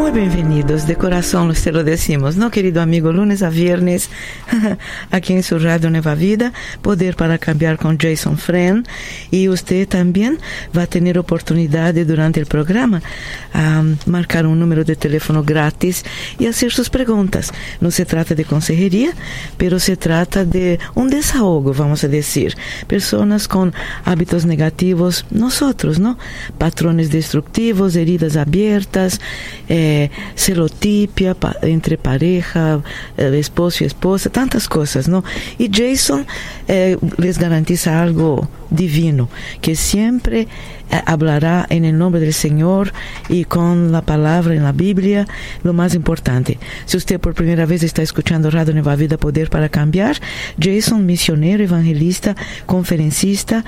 Muy bienvenidos, de corazón se lo decimos, ¿no, querido amigo? Lunes a viernes, aquí en su radio Nueva Vida, Poder para Cambiar con Jason Friend. Y usted también va a tener oportunidad de, durante el programa a marcar un número de teléfono gratis y hacer sus preguntas. No se trata de consejería, pero se trata de un desahogo, vamos a decir. Personas con hábitos negativos, nosotros, ¿no? Patrones destructivos, heridas abiertas, eh, celotipia entre pareja, eh, esposo y esposa, tantas cosas, ¿no? Y Jason eh, les garantiza algo divino, que siempre hablará en el nombre del Señor y con la palabra en la Biblia, lo más importante. Si usted por primera vez está escuchando Radio Nueva Vida Poder para Cambiar, Jason, misionero, evangelista, conferencista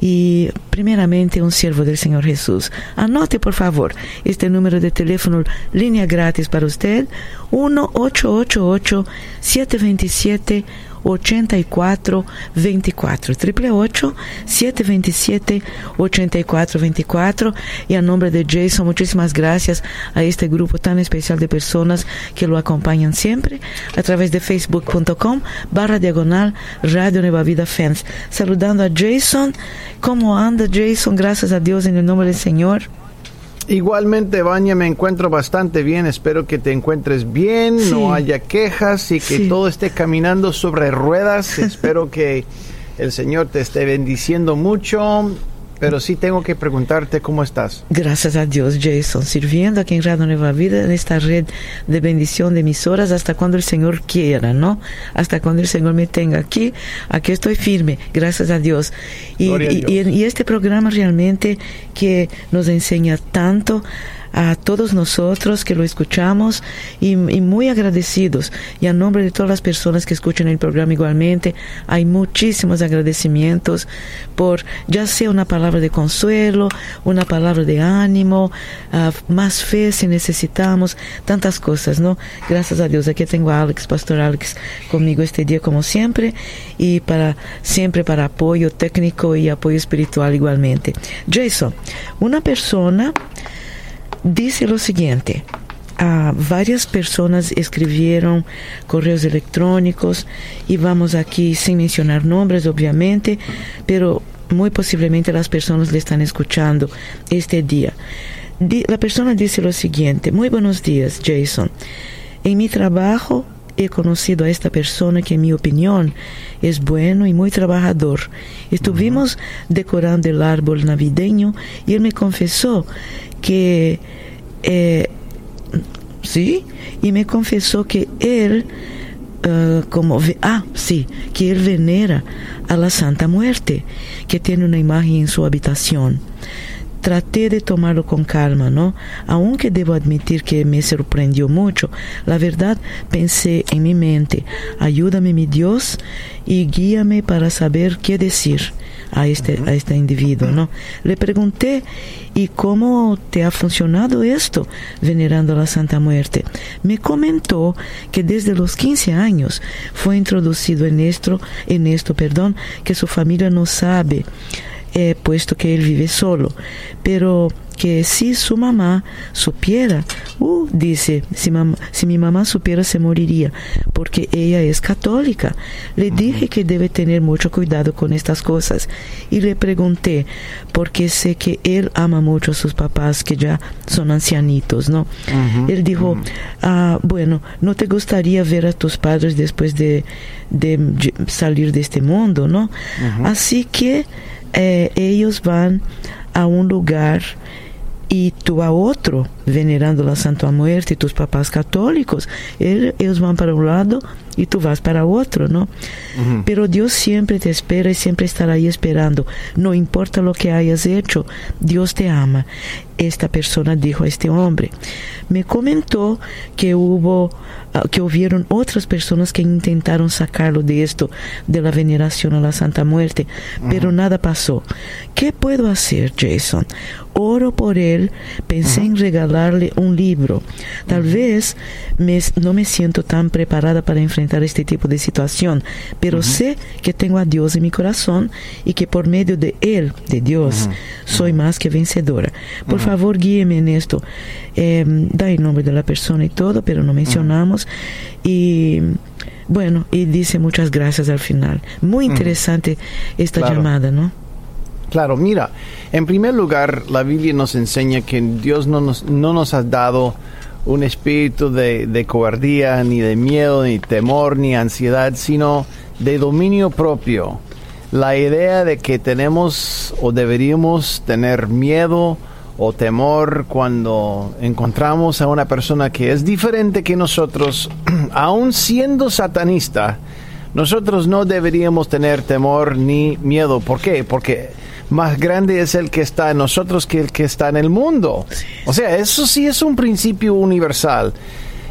y primeramente un siervo del Señor Jesús. Anote por favor este número de teléfono, línea gratis para usted, 1 888 727 84 24 888 727 84 24 y a nombre de Jason muchísimas gracias a este grupo tan especial de personas que lo acompañan siempre a través de facebook.com barra diagonal Radio Nueva Vida Fans saludando a Jason ¿cómo anda Jason? gracias a Dios en el nombre del Señor Igualmente, Baña, me encuentro bastante bien. Espero que te encuentres bien, no haya quejas y que todo esté caminando sobre ruedas. Espero que el Señor te esté bendiciendo mucho pero sí tengo que preguntarte cómo estás. Gracias a Dios, Jason, sirviendo aquí en Radio Nueva Vida, en esta red de bendición de emisoras, hasta cuando el Señor quiera, ¿no? Hasta cuando el Señor me tenga aquí, aquí estoy firme, gracias a Dios. Y, y este programa realmente que nos enseña tanto a todos nosotros que lo escuchamos y, muy agradecidos. Y a nombre de todas las personas que escuchan el programa igualmente, hay muchísimos agradecimientos por ya sea una palabra de consuelo, una palabra de ánimo, ah, más fe si necesitamos, tantas cosas, ¿no? Gracias a Dios. Aquí tengo a Alex, Pastor Alex, conmigo este día como siempre y para siempre para apoyo técnico y apoyo espiritual igualmente. Jason, una persona dice lo siguiente. Ah, varias personas escribieron correos electrónicos y vamos aquí sin mencionar nombres obviamente, pero muy posiblemente las personas le están escuchando este día. la persona dice lo siguiente, muy buenos días Jason, en mi trabajo he conocido a esta persona que en mi opinión es bueno y muy trabajador. Estuvimos decorando el árbol navideño y él me confesó que eh, sí, y me confesó que él, uh, como, ah, sí, que él venera a la Santa Muerte, que tiene una imagen en su habitación. Traté de tomarlo con calma, ¿no? Aunque debo admitir que me sorprendió mucho, la verdad pensé en mi mente, ayúdame mi Dios y guíame para saber qué decir a este, a este individuo, ¿no? Le pregunté, ¿y cómo te ha funcionado esto venerando la Santa Muerte? Me comentó que desde los 15 años fue introducido en esto, en esto, perdón, que su familia no sabe, eh, puesto que él vive solo, pero que si su mamá supiera, uh, dice, si, si mi mamá supiera se moriría, porque ella es católica. Le dije que debe tener mucho cuidado con estas cosas y le pregunté, porque sé que él ama mucho a sus papás que ya son ancianitos, ¿no? él dijo, ah, bueno, ¿no te gustaría ver a tus padres después de, de salir de este mundo, ¿no? Así que eh, ellos van a un lugar y tú a otro, venerando la Santa Muerte, tus papás católicos, ellos van para un lado y tú vas para otro, ¿no? Pero Dios siempre te espera y siempre estará ahí esperando. No importa lo que hayas hecho, Dios te ama. Esta persona dijo a este hombre. Me comentó que hubo Ah, que hubieron otras personas que intentaron sacarlo de esto, de la veneración a la Santa Muerte, pero nada pasó. ¿Qué puedo hacer, Jason? Oro por él, pensé en regalarle un libro. Tal vez no me siento tan preparada para enfrentar este tipo de situación, pero sé que tengo a Dios en mi corazón y que por medio de Él, de Dios, soy más que vencedora. Por favor, guíeme en esto. Eh, da el nombre de la persona y todo, pero no mencionamos. Y bueno, y dice muchas gracias al final. Muy interesante esta llamada, ¿no? Claro, mira, en primer lugar, la Biblia nos enseña que Dios no nos, no nos ha dado un espíritu de, de cobardía, ni de miedo, ni temor, ni ansiedad, sino de dominio propio. La idea de que tenemos o deberíamos tener miedo o temor cuando encontramos a una persona que es diferente que nosotros, aun siendo satanista, nosotros no deberíamos tener temor ni miedo. ¿Por qué? Porque más grande es el que está en nosotros que el que está en el mundo. O sea, eso sí es un principio universal.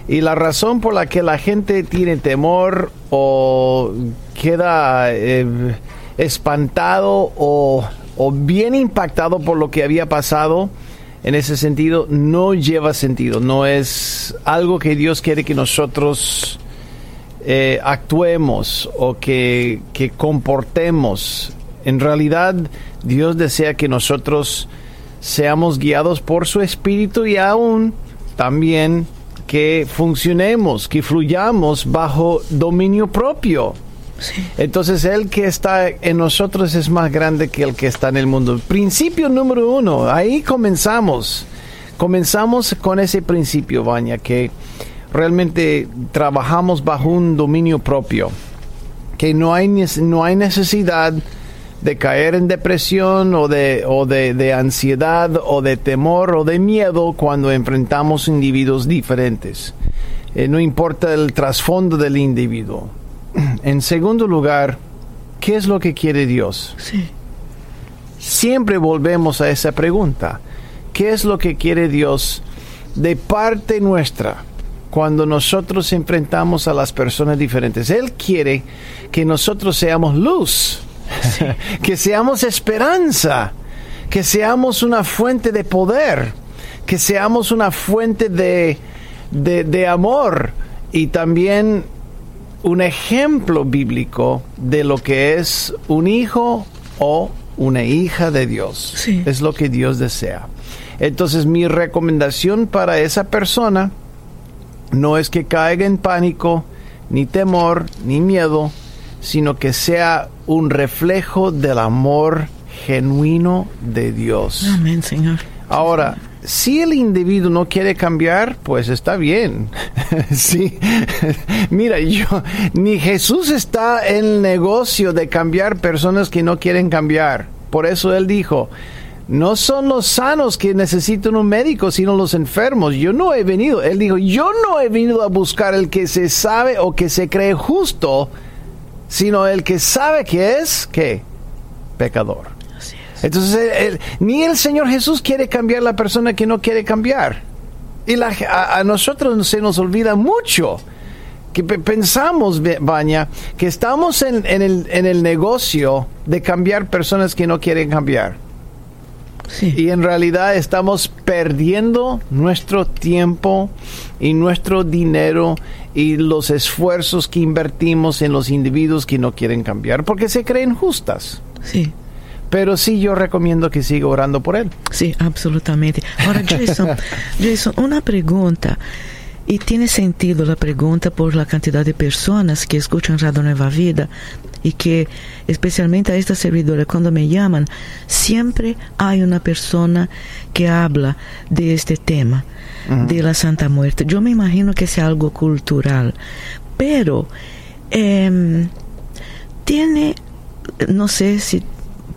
Y la razón por la que la gente tiene temor o queda eh, espantado o o bien impactado por lo que había pasado, en ese sentido no lleva sentido, no es algo que Dios quiere que nosotros eh, actuemos o que, que comportemos. En realidad Dios desea que nosotros seamos guiados por su espíritu y aún también que funcionemos, que fluyamos bajo dominio propio. Entonces el que está en nosotros es más grande que el que está en el mundo. Principio número uno, ahí comenzamos. Comenzamos con ese principio, Baña, que realmente trabajamos bajo un dominio propio, que no hay, no hay necesidad de caer en depresión o de, o de, ansiedad o de temor o de miedo cuando enfrentamos individuos diferentes. Eh, no importa el trasfondo del individuo en segundo lugar, ¿qué es lo que quiere Dios? Sí. Siempre volvemos a esa pregunta. ¿Qué es lo que quiere Dios de parte nuestra cuando nosotros enfrentamos a las personas diferentes? Él quiere que nosotros seamos luz, que seamos esperanza, que seamos una fuente de poder, que seamos una fuente de, de, de amor y también un ejemplo bíblico de lo que es un hijo o una hija de Dios. Es lo que Dios desea. Entonces mi recomendación para esa persona no es que caiga en pánico, ni temor, ni miedo, sino que sea un reflejo del amor genuino de Dios. Amén, Señor. Ahora, si el individuo no quiere cambiar, pues está bien. sí. Mira, yo ni Jesús está en el negocio de cambiar personas que no quieren cambiar. Por eso él dijo, no son los sanos que necesitan un médico, sino los enfermos. Yo no he venido, él dijo, yo no he venido a buscar el que se sabe o que se cree justo, sino el que sabe que es. Pecador. Entonces, ni el Señor Jesús quiere cambiar la persona que no quiere cambiar. Y a, nosotros se nos olvida mucho que pensamos, Baña, que estamos en, el, en, el, negocio de cambiar personas que no quieren cambiar. Y en realidad estamos perdiendo nuestro tiempo y nuestro dinero y los esfuerzos que invertimos en los individuos que no quieren cambiar porque se creen justas. Sí. Pero sí yo recomiendo que siga orando por él. Sí, absolutamente. Ahora, Jason, Jason, una pregunta. Y tiene sentido la pregunta por la cantidad de personas que escuchan Radio Nueva Vida y que especialmente a esta servidora cuando me llaman, siempre hay una persona que habla de este tema, de la Santa Muerte. Yo me imagino que sea algo cultural, pero em, tiene, no sé si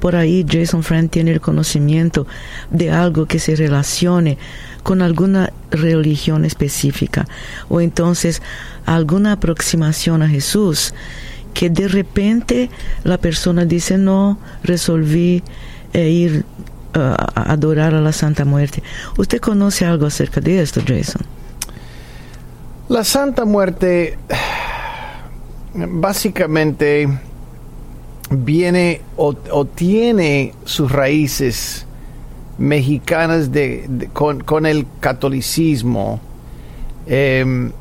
por ahí Jason Friend tiene el conocimiento de algo que se relacione con alguna religión específica o entonces alguna aproximación a Jesús que de repente la persona dice no, resolví eh, ir uh, a adorar a la Santa Muerte. ¿Usted conoce algo acerca de esto, Jason? La Santa Muerte básicamente viene o, tiene sus raíces mexicanas de, con, el catolicismo. Em,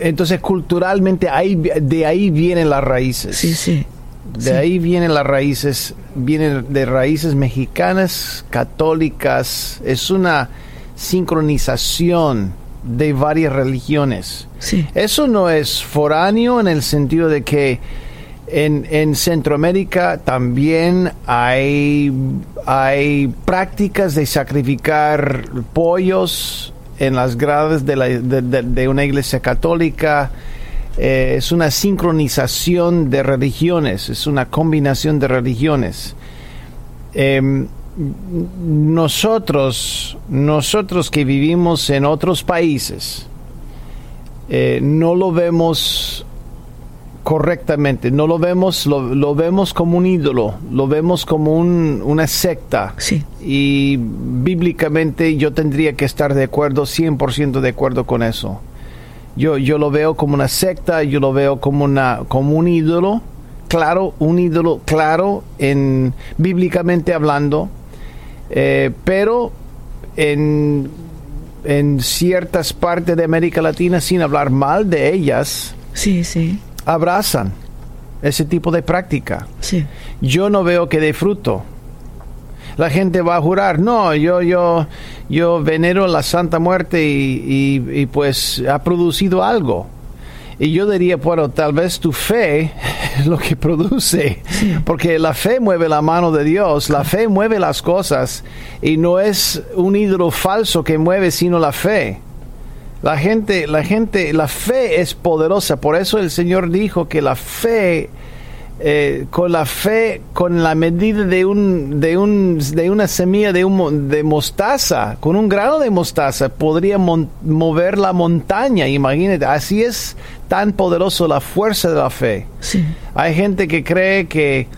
entonces culturalmente ahí, de ahí vienen las raíces. Sí, sí. De ahí vienen las raíces, vienen de raíces mexicanas, católicas. Es una sincronización de varias religiones. Sí. Eso no es foráneo en el sentido de que en, en Centroamérica también hay, hay prácticas de sacrificar pollos en las gradas de, una iglesia católica. Eh, es una sincronización de religiones, es una combinación de religiones. Em, nosotros, nosotros que vivimos en otros países, eh, no lo vemos correctamente, no lo vemos, lo, vemos como un ídolo, lo vemos como una secta. Sí. Y bíblicamente yo tendría que estar de acuerdo, 100% de acuerdo con eso. Yo, yo lo veo como una secta, yo lo veo como, una, como un ídolo, claro, un ídolo claro, en, bíblicamente hablando, eh, pero en, en ciertas partes de América Latina, sin hablar mal de ellas, sí, sí abrazan ese tipo de práctica. Sí. Yo no veo que dé fruto. La gente va a jurar, no, yo, yo, yo venero la Santa Muerte y, pues ha producido algo. Y yo diría, bueno, tal vez tu fe es lo que produce, porque la fe mueve la mano de Dios, la fe mueve las cosas y no es un ídolo falso que mueve, sino la fe. La gente, la gente, la fe es poderosa. Por eso el Señor dijo que la fe, eh, con la fe, con la medida de un, de un, de una semilla de un, de mostaza, con un grano de mostaza, podría mover la montaña. Imagínate, así es tan poderoso la fuerza de la fe. Hay gente que cree que,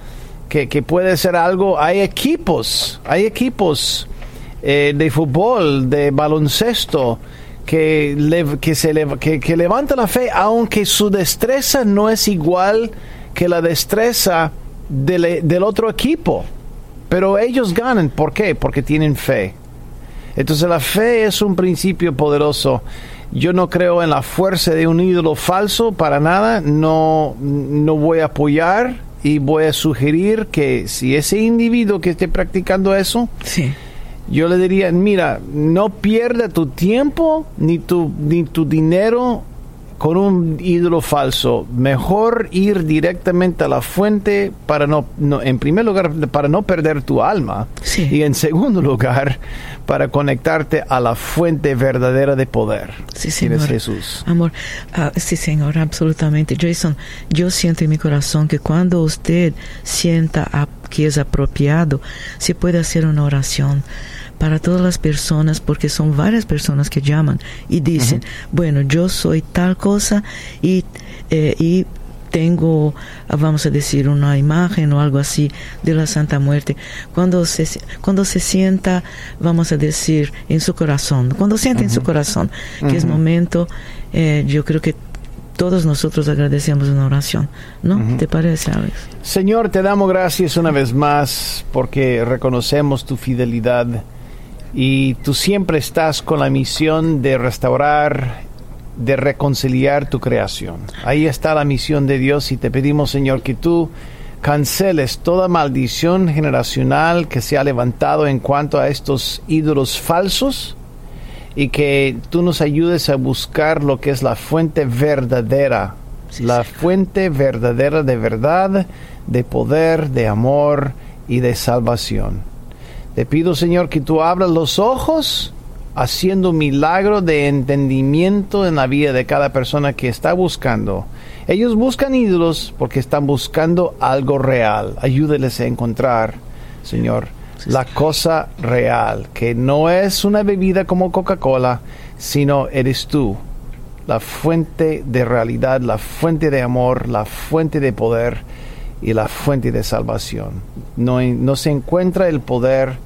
que, puede ser algo. Hay equipos, hay equipos eh, de fútbol, de baloncesto que, que, se que, levanta la fe, aunque su destreza no es igual que la destreza del, del otro equipo. Pero ellos ganan. ¿Por qué? Porque tienen fe. Entonces la fe es un principio poderoso. Yo no creo en la fuerza de un ídolo falso para nada. No, no voy a apoyar y voy a sugerir que si ese individuo que esté practicando eso, sí yo le diría, mira, no pierda tu tiempo ni tu, ni tu dinero con un ídolo falso. Mejor ir directamente a la fuente para no, en primer lugar, para no perder tu alma. Y en segundo lugar, para conectarte a la fuente verdadera de poder. Sí, señor. Jesús. Amor, ah, sí, Señor, absolutamente. Jason, yo siento en mi corazón que cuando usted sienta que es apropiado, se puede hacer una oración para todas las personas, porque son varias personas que llaman y dicen, bueno, yo soy tal cosa y, eh, y tengo, vamos a decir, una imagen o algo así de la Santa Muerte. Cuando se, cuando se sienta, vamos a decir, en su corazón, cuando siente en su corazón que es momento, eh, yo creo que todos nosotros agradecemos una oración, ¿no? ¿Te parece, Alex? Señor, te damos gracias una vez más porque reconocemos tu fidelidad y tú siempre estás con la misión de restaurar, de reconciliar tu creación. Ahí está la misión de Dios y te pedimos, Señor, que tú canceles toda maldición generacional que se ha levantado en cuanto a estos ídolos falsos y que tú nos ayudes a buscar lo que es la fuente verdadera, la fuente verdadera de verdad, de poder, de amor y de salvación. Te pido, Señor, que tú abras los ojos haciendo un milagro de entendimiento en la vida de cada persona que está buscando. Ellos buscan ídolos porque están buscando algo real. Ayúdeles a encontrar, Señor, la cosa real, que no es una bebida como Coca-Cola, sino eres tú, la fuente de realidad, la fuente de amor, la fuente de poder y la fuente de salvación. No, no se encuentra el poder,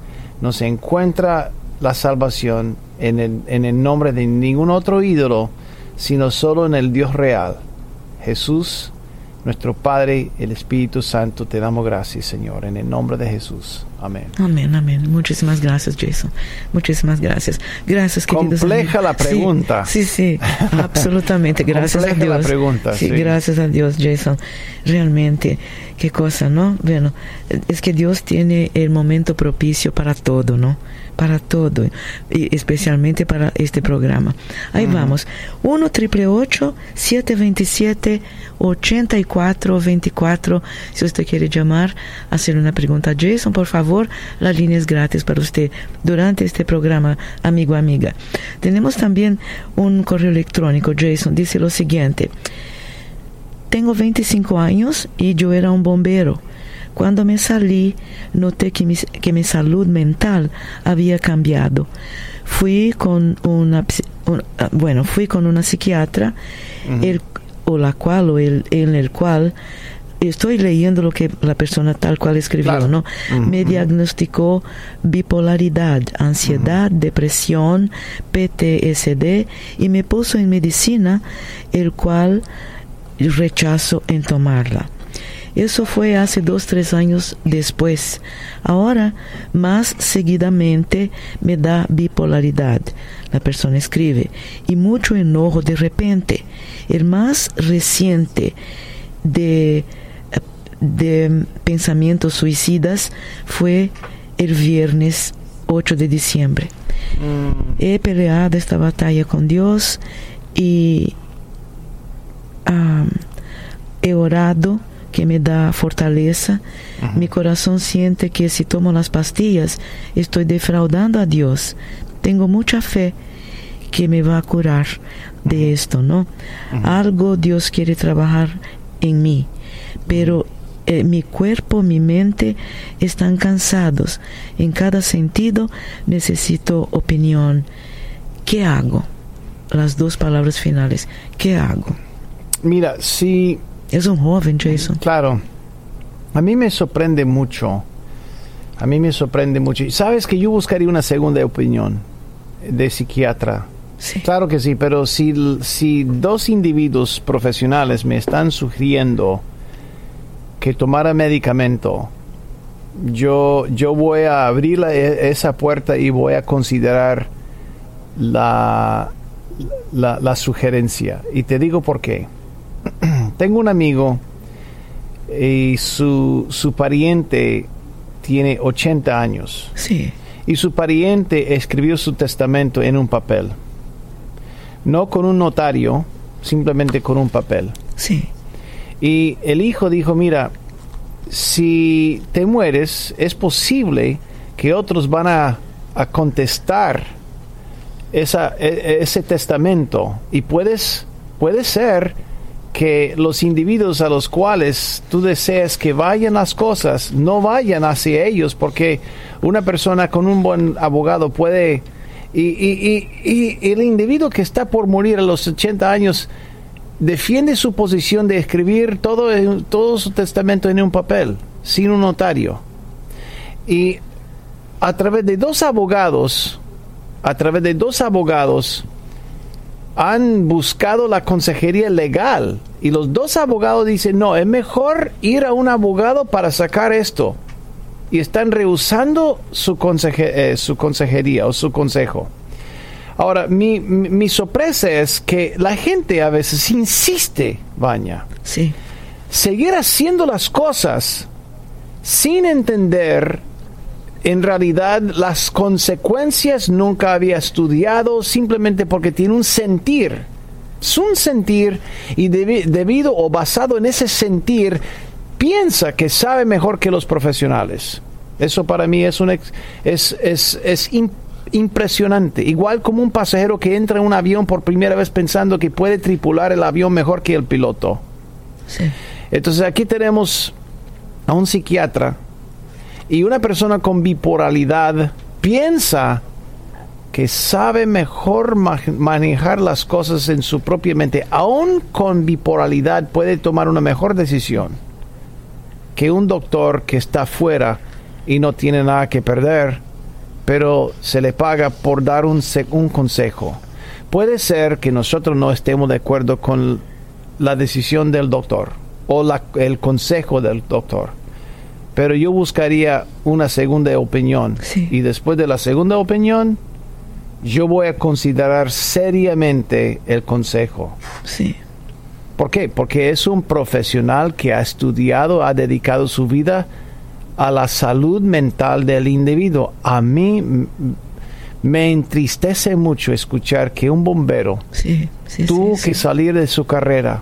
no se encuentra la salvación en el, en el nombre de ningún otro ídolo, sino solo en el Dios real. Jesús, nuestro Padre, el Espíritu Santo, te damos gracias, Señor, en el nombre de Jesús. Amén. Amén, amén. Muchísimas gracias, Jason. Muchísimas gracias. Gracias, queridos Compleja la pregunta. Sí, sí, absolutamente. Gracias a Dios. la pregunta. Sí, gracias a Dios, Jason. Realmente, qué cosa, ¿no? Bueno, es que Dios tiene el momento propicio para todo, ¿no? Para todo, y especialmente para este programa. Ahí vamos. 1 triple 727 8424. Si usted quiere llamar, hacer una pregunta a Jason, por favor, la línea es gratis para usted durante este programa, amigo, amiga. Tenemos también un correo electrónico, Jason, dice lo siguiente. Tengo 25 años y yo era un bombero cuando me salí, noté que mi, que mi salud mental había cambiado. Fui con una, ah, bueno, fui con una psiquiatra, el, o la cual, o el, en el cual estoy leyendo lo que la persona tal cual escribió, ¿no? Me diagnosticó bipolaridad, ansiedad, depresión, PTSD y me puso en medicina, el cual rechazo en tomarla. Eso fue hace dos, tres años después. Ahora, más seguidamente, me da bipolaridad. La persona escribe. Y mucho enojo de repente. El más reciente de, de pensamientos suicidas fue el viernes 8 de diciembre. Mm. He peleado esta batalla con Dios y he orado que me da fortaleza. Mi corazón siente que si tomo las pastillas estoy defraudando a Dios. Tengo mucha fe que me va a curar de esto, ¿no? Algo Dios quiere trabajar en mí, pero eh, mi cuerpo, mi mente están cansados. En cada sentido necesito opinión. ¿Qué hago? Las dos palabras finales. ¿Qué hago? Mira, si es un joven, Jason. Claro. A mí me sorprende mucho. A mí me sorprende mucho. Sabes que yo buscaría una segunda opinión de psiquiatra. Sí. Claro que sí, pero si, si dos individuos profesionales me están sugiriendo que tomara medicamento, yo, yo voy a abrir e, esa puerta y voy a considerar la, la, la sugerencia. Y te digo por qué. Tengo un amigo y su, su pariente tiene 80 años. Sí. Y su pariente escribió su testamento en un papel. No con un notario, simplemente con un papel. Sí. Y el hijo dijo, mira, si te mueres, es posible que otros van a, a contestar esa, e, ese testamento. Y puedes, puede ser que los individuos a los cuales tú deseas que vayan las cosas no vayan hacia ellos porque una persona con un buen abogado puede y, y, y, y, el individuo que está por morir a los 80 años defiende su posición de escribir todo, todo su testamento en un papel sin un notario. Y a través de dos abogados a través de dos abogados han buscado la consejería legal y los dos abogados dicen, no, es mejor ir a un abogado para sacar esto. Y están rehusando su, eh, su consejería o su consejo. Ahora, mi, mi, sorpresa es que la gente a veces insiste, Baña. Sí. Seguir haciendo las cosas sin entender en realidad las consecuencias nunca había estudiado simplemente porque tiene un sentir. Es un sentir y debido o basado en ese sentir piensa que sabe mejor que los profesionales. Eso para mí es, un es, es, es impresionante, igual como un pasajero que entra en un avión por primera vez pensando que puede tripular el avión mejor que el piloto. Entonces aquí tenemos a un psiquiatra y una persona con bipolaridad piensa que sabe mejor manejar las cosas en su propia mente, aún con bipolaridad puede tomar una mejor decisión que un doctor que está fuera y no tiene nada que perder, pero se le paga por dar un, consejo. Puede ser que nosotros no estemos de acuerdo con la decisión del doctor o el consejo del doctor, pero yo buscaría una segunda opinión y después de la segunda opinión yo voy a considerar seriamente el consejo. Sí. ¿Por qué? Porque es un profesional que ha estudiado, ha dedicado su vida a la salud mental del individuo. A mí me entristece mucho escuchar que un bombero tuvo que salir de su carrera.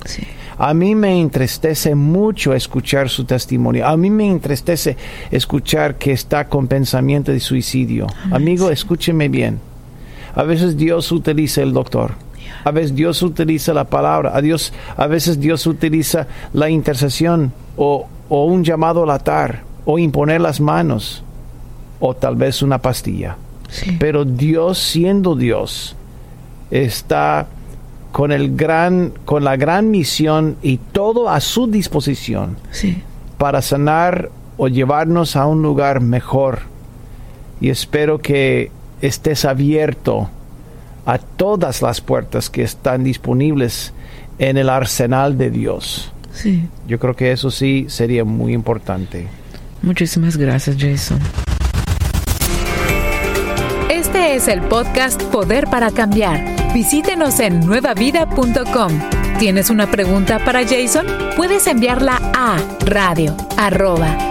A mí me entristece mucho escuchar su testimonio. A mí me entristece escuchar que está con pensamiento de suicidio. Amigo, escúcheme bien. A veces Dios utiliza el doctor. A veces Dios utiliza la palabra. A, Dios, a veces Dios utiliza la intercesión o, un llamado al altar o imponer las manos o tal vez una pastilla. Pero Dios siendo Dios está con el gran con la gran misión y todo a su disposición para sanar o llevarnos a un lugar mejor. Y espero que estés abierto a todas las puertas que están disponibles en el arsenal de Dios. Sí. Yo creo que eso sí sería muy importante. Muchísimas gracias, Jason. Es el podcast Poder para Cambiar. Visítenos en nuevavida.com. ¿Tienes una pregunta para Jason? Puedes enviarla a radio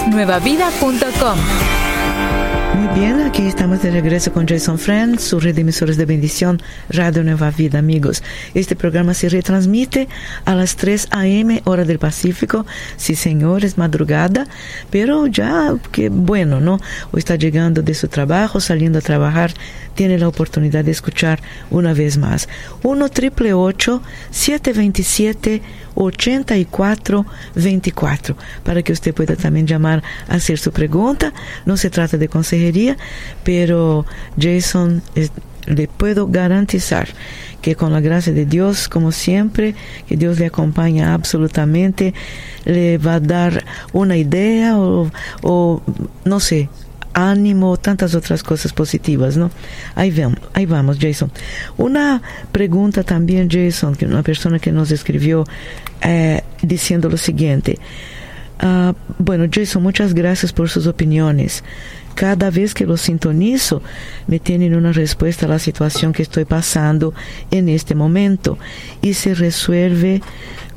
nuevavida.com. Muy bien, aquí estamos de regreso con Jason Friend, su red de bendición, Radio Nueva Vida, amigos. Este programa se retransmite a las 3 a.m. hora del Pacífico. Sí, señor, es madrugada, pero ya, que bueno, ¿no? O está llegando de su trabajo, saliendo a trabajar, tiene la oportunidad de escuchar una vez más. 1 triple 727 8424 para que usted pueda también llamar a hacer su pregunta. No se trata de consejería, pero Jason le puedo garantizar que con la gracia de Dios, como siempre, que Dios le acompaña absolutamente, le va a dar una idea o, no sé, ánimo, tantas otras cosas positivas, ¿no? Ahí vamos, ahí vamos, Jason. Una pregunta también, Jason, que una persona que nos escribió eh, diciendo lo siguiente. Uh, bueno, Jason, muchas gracias por sus opiniones. Cada vez que lo sintonizo, me tienen una respuesta a la situación que estoy pasando en este momento y se resuelve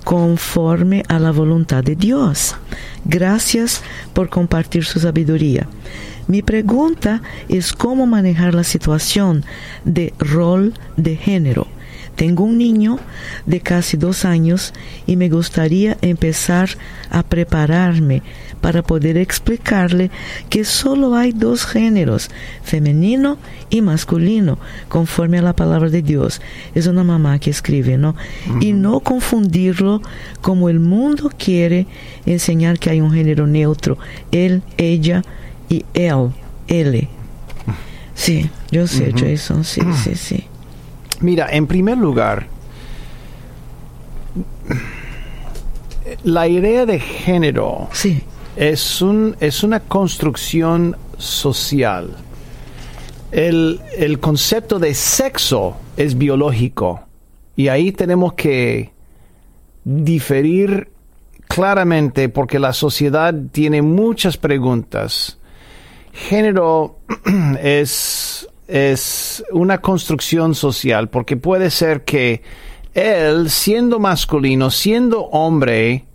conforme a la voluntad de Dios. Gracias por compartir su sabiduría. Mi pregunta es cómo manejar la situación de rol de género. Tengo un niño de casi dos años y me gustaría empezar a prepararme para poder explicarle que solo hay dos géneros, femenino y masculino, conforme a la palabra de Dios. Es una mamá que escribe, ¿no? Y no confundirlo como el mundo quiere enseñar que hay un género neutro, él, ella, y él, L. Sí, yo sé, Jason, sí, sí, sí. Mira, en primer lugar, la idea de género sí. es, un, es una construcción social. El, el concepto de sexo es biológico y ahí tenemos que diferir claramente porque la sociedad tiene muchas preguntas género es, es una construcción social, porque puede ser que él, siendo masculino, siendo hombre,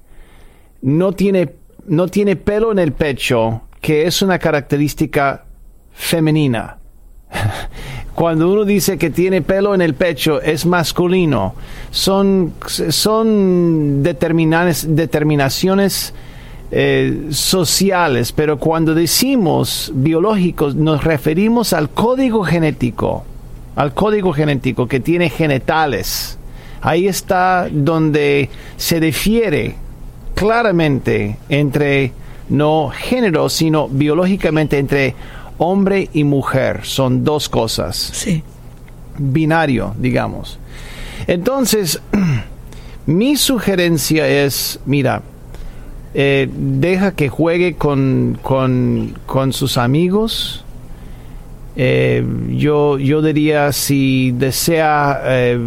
no tiene, no tiene pelo en el pecho, que es una característica femenina. Cuando uno dice que tiene pelo en el pecho, es masculino. Son, son determinaciones eh, sociales, pero cuando decimos biológicos nos referimos al código genético, al código genético que tiene genitales. Ahí está donde se difiere claramente entre no género, sino biológicamente entre hombre y mujer. Son dos cosas. Sí. Binario, digamos. Entonces, mi sugerencia es, mira, eh, deja que juegue con, con, sus amigos. Eh, yo, yo diría, si desea eh,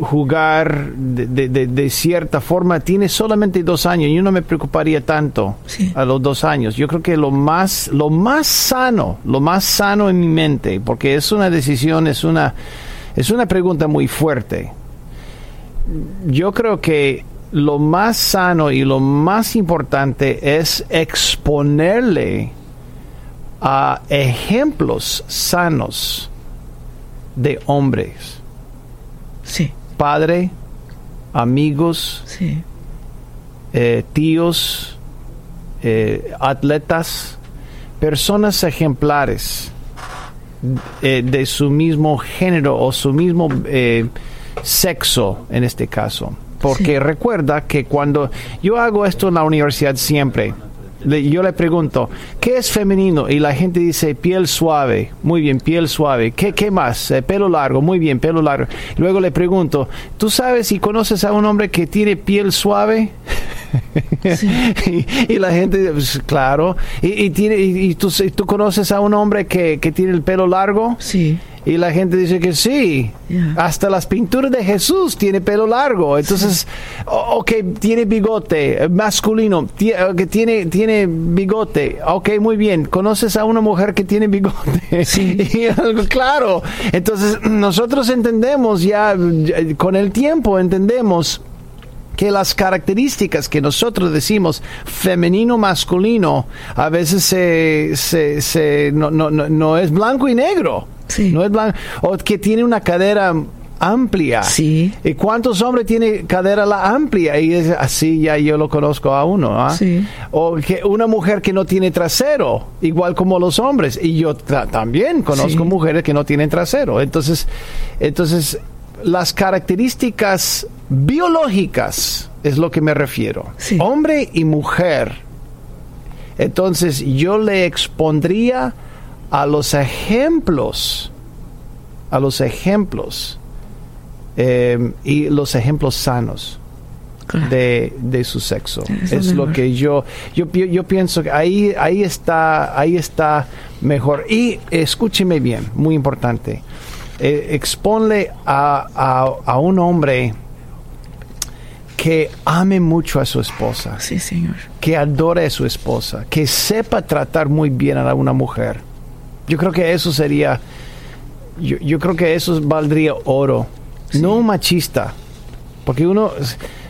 jugar de, de, cierta forma, tiene solamente dos años. Yo no me preocuparía tanto a los dos años. Yo creo que lo más, lo más sano, lo más sano en mi mente, porque es una decisión, es una, es una pregunta muy fuerte. Yo creo que lo más sano y lo más importante es exponerle a ejemplos sanos de hombres. Sí. Padre, amigos, eh, tíos, eh, atletas, personas ejemplares eh, de su mismo género o su mismo sexo en este caso. Porque recuerda que cuando yo hago esto en la universidad siempre, yo le pregunto, ¿qué es femenino? Y la gente dice piel suave. Muy bien, piel suave. ¿Qué, qué más? Eh, pelo largo. Muy bien, pelo largo. Luego le pregunto, ¿tú sabes si conoces a un hombre que tiene piel suave? y, la gente, pues, claro. ¿Y, tiene, y, tú, tú, conoces a un hombre que, que tiene el pelo largo? Sí. Y la gente dice que sí. Hasta las pinturas de Jesús tiene pelo largo. Entonces, ok, tiene bigote, eh, masculino, que tiene, tiene bigote. Ok, muy bien. ¿Conoces a una mujer que tiene bigote? Sí. claro. Entonces, nosotros entendemos ya, con el tiempo entendemos que las características que nosotros decimos femenino masculino a veces se, se, no, no, no es blanco y negro no es blanco. O que tiene una cadera amplia. Sí. ¿Y cuántos hombres tiene cadera la amplia? Y es así, ya yo lo conozco a uno. ¿ah? Sí. O que una mujer que no tiene trasero, igual como los hombres. Y yo también conozco mujeres que no tienen trasero. Entonces, entonces, las características biológicas es lo que me refiero. Hombre y mujer. Entonces, yo le expondría a los ejemplos, a los ejemplos eh, y los ejemplos sanos. De, de, su sexo. es lo que yo, yo, yo pienso que ahí, ahí está, ahí está mejor. Y escúcheme bien, muy importante. Eh, exponle a, a, a, un hombre que ame mucho a su esposa. Sí, señor. Que adore a su esposa. Que sepa tratar muy bien a una mujer yo creo que eso sería, yo, creo que eso valdría oro. No un machista, porque uno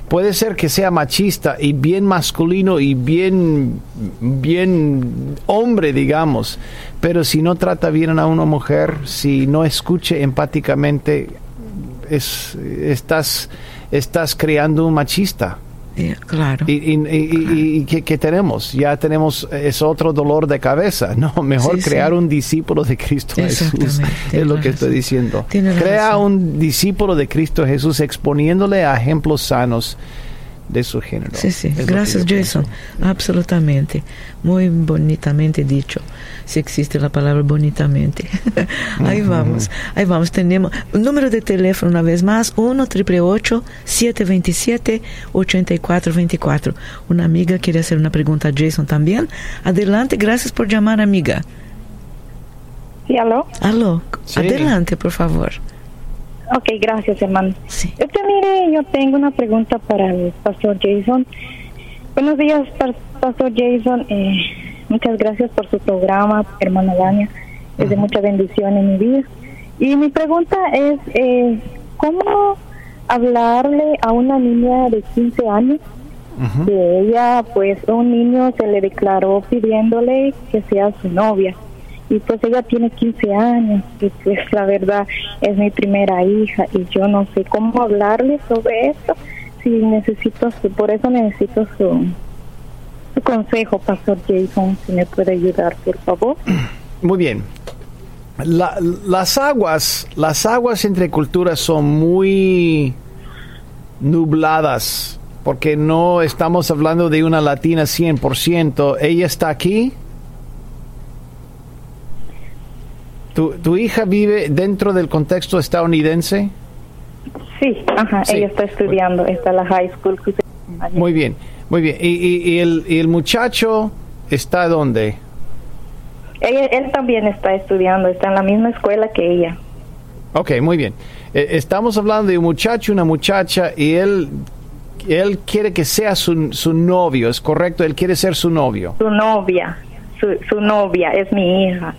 puede ser que sea machista y bien masculino y bien, bien hombre, digamos, pero si no trata bien a una mujer, si no escuche empáticamente, es, estás, estás creando un machista. Claro. ¿Y, ¿qué, tenemos? Ya tenemos, es otro dolor de cabeza. No, mejor crear un discípulo de Cristo Jesús. Es lo que estoy diciendo. Crea un discípulo de Cristo Jesús exponiéndole a ejemplos sanos de su género. Sí, sí. Gracias, Jason. Absolutamente. Muy bonitamente dicho. Si existe la palabra bonitamente. ahí vamos. Ahí vamos. Tenemos un número de teléfono una vez más: 1 727 8424 Una amiga quiere hacer una pregunta a Jason también. Adelante. Gracias por llamar, amiga. Sí, aló. Aló. Adelante, por favor. Ok, gracias, hermano. Este, mire, yo tengo una pregunta para el pastor Jason. Buenos días, pastor Jason. Eh, muchas gracias por su programa, hermana Dania. Es de mucha bendición en mi vida. Y mi pregunta es, eh, ¿cómo hablarle a una niña de 15 años? Que ella, pues, un niño se le declaró pidiéndole que sea su novia y pues ella tiene 15 años y pues la verdad es mi primera hija y yo no sé cómo hablarle sobre esto si necesito por eso necesito su, su consejo, Pastor Jason, si me puede ayudar, por favor. Muy bien. las aguas, las aguas entre culturas son muy nubladas, porque no estamos hablando de una latina 100%. ¿Ella está aquí? ¿Tu, hija vive dentro del contexto estadounidense? Sí, ajá, ella está estudiando, está en la high school. Muy bien, muy bien. ¿Y, el, ¿Y, el, muchacho está dónde? él también está estudiando, está en la misma escuela que ella. Ok, muy bien. Eh, estamos hablando de un muchacho y una muchacha y él, él quiere que sea su, su novio, ¿es correcto? Él quiere ser su novio. Su novia, su, su novia, es mi hija.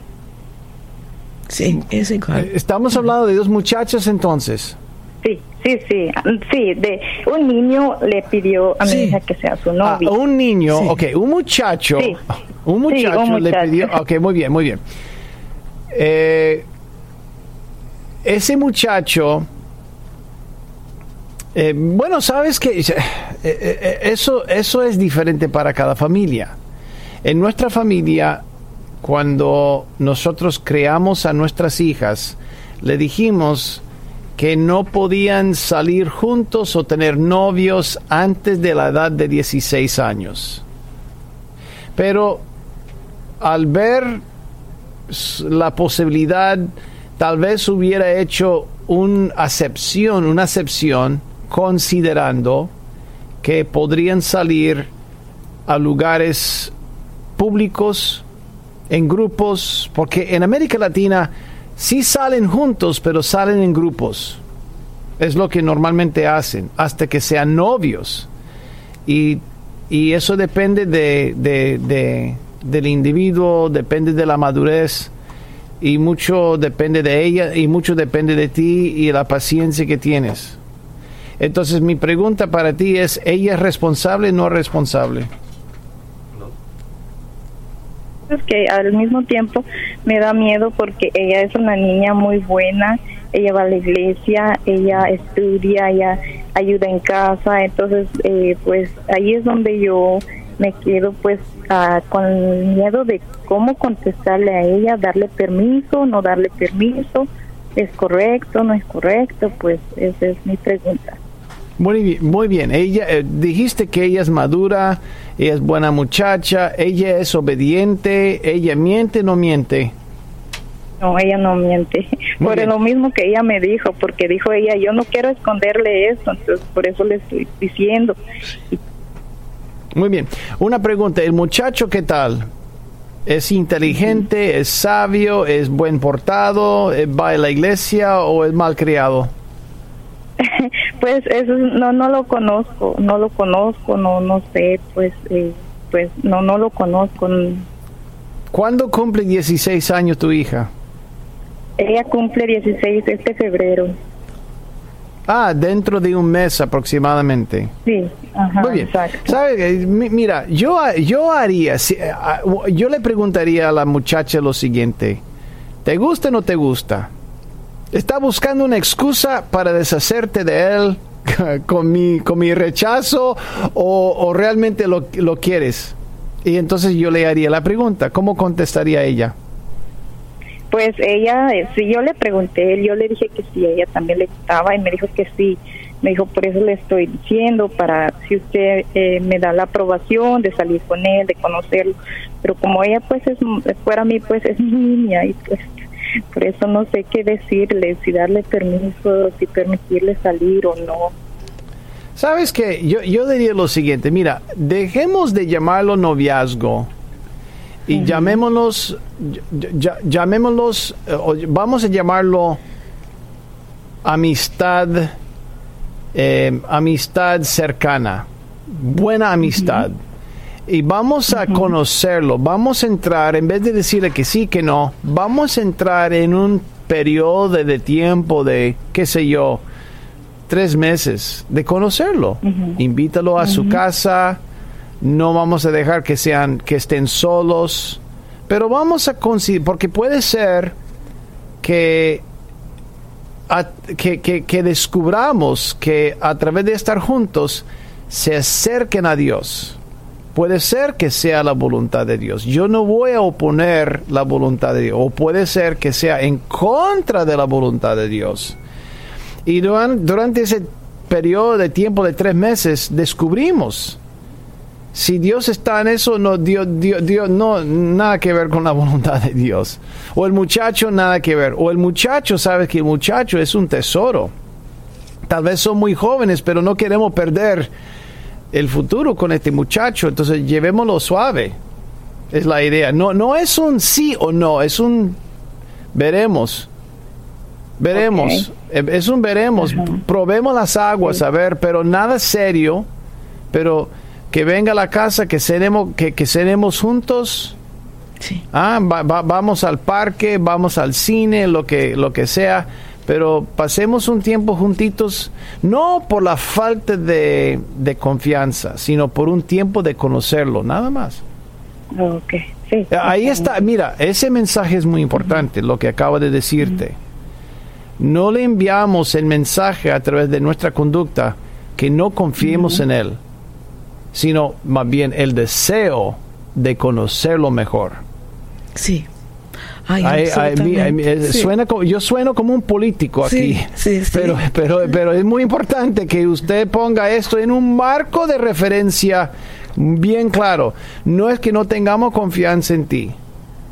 Sí, es igual. Eh, estamos hablando de dos muchachos entonces. Sí, sí, sí, sí, de un niño le pidió a mi hija que sea su novia. Ah, un niño, ok, un muchacho, un muchacho, le pidió, ok, muy bien, muy bien. Eh, ese muchacho, eh, bueno, sabes que eso, eso es diferente para cada familia. En nuestra familia cuando nosotros creamos a nuestras hijas, le dijimos que no podían salir juntos o tener novios antes de la edad de 16 años. Pero al ver la posibilidad, tal vez hubiera hecho una acepción, una acepción considerando que podrían salir a lugares públicos en grupos, porque en América Latina sí salen juntos, pero salen en grupos. Es lo que normalmente hacen, hasta que sean novios. Y, eso depende de, de, del individuo, depende de la madurez y mucho depende de ella y mucho depende de ti y de la paciencia que tienes. Entonces mi pregunta para ti es, ¿ella es responsable o no responsable? Que al mismo tiempo me da miedo porque ella es una niña muy buena, ella va a la iglesia, ella estudia, ella ayuda en casa, entonces eh, pues ahí es donde yo me quedo pues ah, con miedo de cómo contestarle a ella, darle permiso, no darle permiso, es correcto, no es correcto, pues esa es mi pregunta. Muy bien, muy bien. Ella eh, dijiste que ella es madura, ella es buena muchacha, ella es obediente, ella miente, no miente. No, ella no miente. por lo mismo que ella me dijo, porque dijo ella, yo no quiero esconderle esto, entonces por eso le estoy diciendo. Muy bien. Una pregunta, ¿el muchacho qué tal? ¿Es inteligente, es sabio, es buen portado, eh, va a la iglesia o es mal criado? pues eso no no lo conozco, no lo conozco, no no sé, pues eh, pues no no lo conozco. ¿Cuándo cumple 16 años tu hija? Ella cumple 16 este febrero. Ah, dentro de un mes aproximadamente. Sí, ajá, Muy bien. Mira, yo, yo haría, yo le preguntaría a la muchacha lo siguiente, ¿te gusta o no te gusta? Está buscando una excusa para deshacerte de él con mi, con mi rechazo o, realmente lo, lo, quieres. Y entonces yo le haría la pregunta, ¿cómo contestaría ella? Pues ella, eh, si yo le pregunté, yo le dije que sí, ella también le gustaba y me dijo que sí. Me dijo, por eso le estoy diciendo, para si usted eh, me da la aprobación de salir con él, de conocerlo. Pero como ella pues es, fuera mí pues es mi niña y pues por eso no sé qué decirle, si darle permiso, si permitirle salir o no. Sabes que yo, yo diría lo siguiente, mira, dejemos de llamarlo noviazgo y llamémoslos, llamémoslos, eh, vamos a llamarlo amistad, eh, amistad cercana, buena amistad y vamos a conocerlo, vamos a entrar, en vez de decirle que sí, que no, vamos a entrar en un periodo de tiempo de, qué sé yo, tres meses de conocerlo. Invítalo a su casa, no vamos a dejar que sean, que estén solos, pero vamos a considerar, porque puede ser que, que, que, que descubramos que a través de estar juntos se acerquen a Dios puede ser que sea la voluntad de Dios. Yo no voy a oponer la voluntad de Dios. O puede ser que sea en contra de la voluntad de Dios. Y durante, ese periodo de tiempo de tres meses descubrimos si Dios está en eso, no, Dios, Dios, Dios, no, nada que ver con la voluntad de Dios. O el muchacho, nada que ver. O el muchacho, sabes que el muchacho es un tesoro. Tal vez son muy jóvenes, pero no queremos perder el futuro con este muchacho, entonces llevémoslo suave. Es la idea. No, no es un sí o no, es un veremos. Veremos. Es un veremos. Probemos las aguas, a ver, pero nada serio. Pero que venga a la casa, que seremos, que, que seremos juntos. Sí. Ah, vamos al parque, vamos al cine, lo que, lo que sea pero pasemos un tiempo juntitos, no por la falta de, confianza, sino por un tiempo de conocerlo, nada más. Sí, Ahí está, mira, ese mensaje es muy importante, lo que acabo de decirte. No le enviamos el mensaje a través de nuestra conducta que no confiemos en él, sino más bien el deseo de conocerlo mejor. Sí. Suena yo sueno como un político aquí, pero, pero, pero es muy importante que usted ponga esto en un marco de referencia bien claro. No es que no tengamos confianza en ti,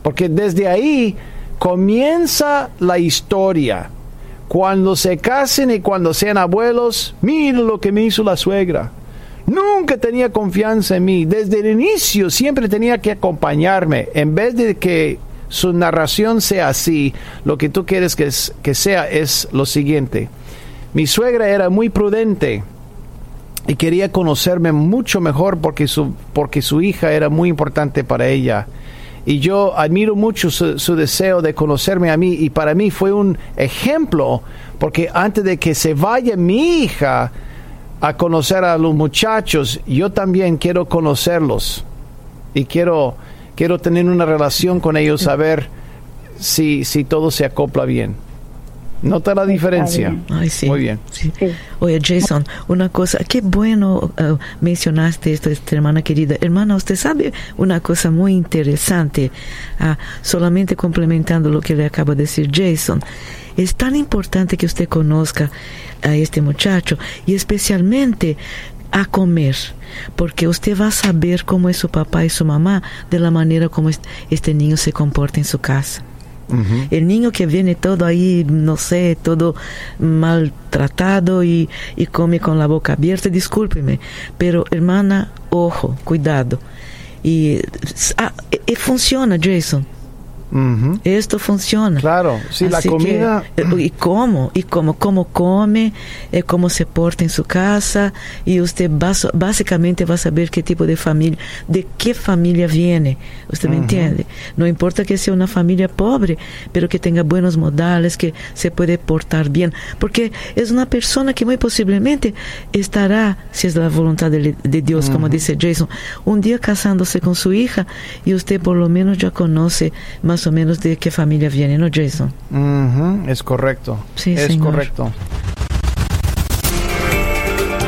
porque desde ahí comienza la historia. Cuando se casen y cuando sean abuelos, mira lo que me hizo la suegra. Nunca tenía confianza en mí. Desde el inicio siempre tenía que acompañarme. En vez de que su narración sea así, lo que tú quieres que, que sea es lo siguiente. Mi suegra era muy prudente y quería conocerme mucho mejor porque su, porque su hija era muy importante para ella. Y yo admiro mucho su, su, deseo de conocerme a mí y para mí fue un ejemplo porque antes de que se vaya mi hija a conocer a los muchachos, yo también quiero conocerlos y quiero quiero tener una relación con ellos, saber si, si todo se acopla bien. ¿Nota la diferencia? Ay, sí. Muy bien. Oye, Jason, una cosa, qué bueno uh, mencionaste esto, esta hermana querida. Hermana, usted sabe una cosa muy interesante, uh, solamente complementando lo que le acaba de decir Jason. Es tan importante que usted conozca a este muchacho y especialmente a comer, porque usted va a saber cómo es su papá y su mamá de la manera como este niño se comporta en su casa. El niño que viene todo ahí, no sé, todo maltratado y, y come con la boca abierta, discúlpeme, pero hermana, ojo, cuidado. Y, ah, y funciona, Jason esto funciona. Claro, sí, la comida. Eh, y cómo, y cómo, cómo come, eh, cómo se porta en su casa, y usted va, básicamente va a saber qué tipo de familia, de qué familia viene. ¿Usted me entiende? No importa que sea una familia pobre, pero que tenga buenos modales, que se puede portar bien, porque es una persona que muy posiblemente estará, si es la voluntad de, Dios, como dice Jason, un día casándose con su hija, y usted por lo menos ya conoce más más o menos de qué familia viene, ¿no, Jason? Es correcto. Sí, es correcto.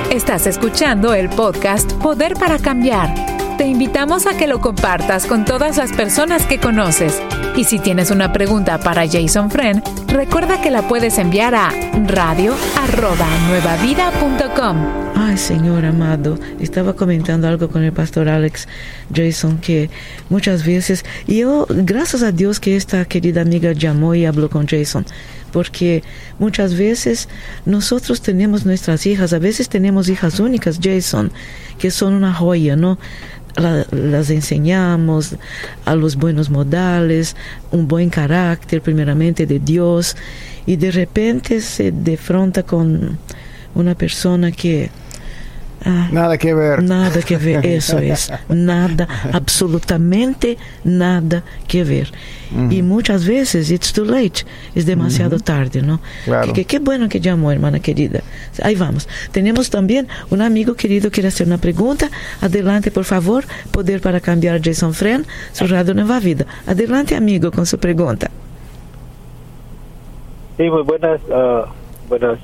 Estás escuchando el podcast Poder para Cambiar. Te invitamos a que lo compartas con todas las personas que conoces. Y si tienes una pregunta para Jason Friend, recuerda que la puedes enviar a radio@nuevavida.com. Ay, Señor amado, estaba comentando algo con el pastor Alex Jason que muchas veces, y yo, gracias a Dios que esta querida amiga llamó y habló con Jason, porque muchas veces nosotros tenemos nuestras hijas, a veces tenemos hijas únicas, Jason, que son una joya, ¿no? Las enseñamos a los buenos modales, un buen carácter primeramente de Dios, y de repente se defronta con una persona que Ah, nada que ver. Nada que ver, eso es. Nada, absolutamente nada que ver. Y muchas veces it's too late, es demasiado tarde, ¿no? Claro. Qué bueno que llamó, hermana querida. Ahí vamos. Tenemos también un amigo querido que quiere hacer una pregunta. Adelante, por favor. Poder para cambiar Jason Fren, su radio Nueva Vida. Adelante, amigo, con su pregunta. Sí, muy buenas, uh, buenos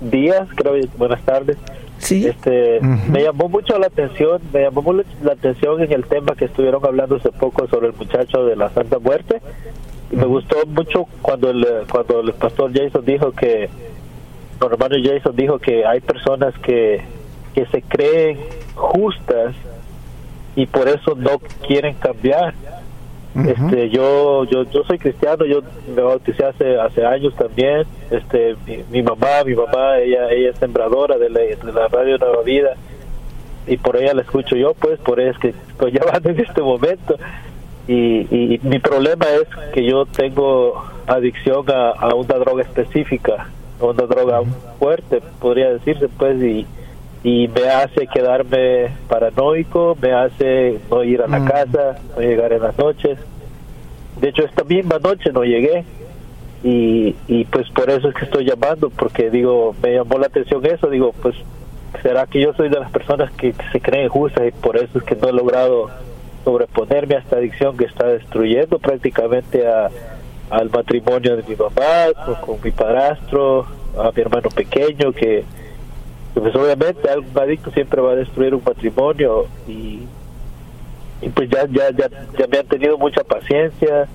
días, creo, buenas tardes. Este, Me llamó mucho la atención, me llamó mucho la atención en el tema que estuvieron hablando hace poco sobre el muchacho de la Santa Muerte. Y me gustó mucho cuando el, cuando el pastor Jason dijo que, el hermano Jason dijo que hay personas que, que se creen justas y por eso no quieren cambiar este, yo, yo, yo soy cristiano, yo me bauticé hace, hace años también. Este, mi, mamá, mi mamá, ella, ella es sembradora de la, de la radio Nueva Vida y por ella la escucho yo, pues, por eso es que estoy llevando en este momento. Y, y, mi problema es que yo tengo adicción a, a una droga específica, a una droga fuerte, podría decirse, pues, y, y me hace quedarme paranoico, me hace no ir a la mm. casa, no llegar en las noches. De hecho, esta misma noche no llegué y, y pues por eso es que estoy llamando, porque digo, me llamó la atención eso, digo, pues será que yo soy de las personas que, se creen justas y por eso es que no he logrado sobreponerme a esta adicción que está destruyendo prácticamente a, al matrimonio de mi mamá, con mi padrastro, a mi hermano pequeño que pues obviamente algún adicto siempre va a destruir un patrimonio y, y pues ya, ya, ya, ya me han tenido mucha paciencia